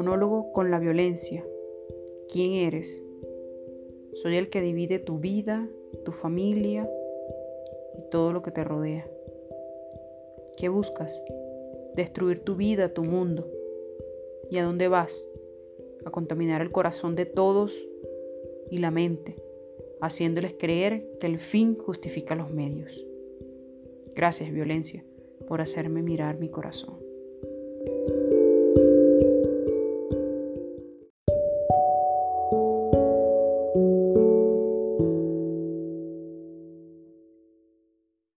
Monólogo con la violencia. ¿Quién eres? Soy el que divide tu vida, tu familia y todo lo que te rodea. ¿Qué buscas? Destruir tu vida, tu mundo. ¿Y a dónde vas? A contaminar el corazón de todos y la mente, haciéndoles creer que el fin justifica los medios. Gracias, violencia, por hacerme mirar mi corazón.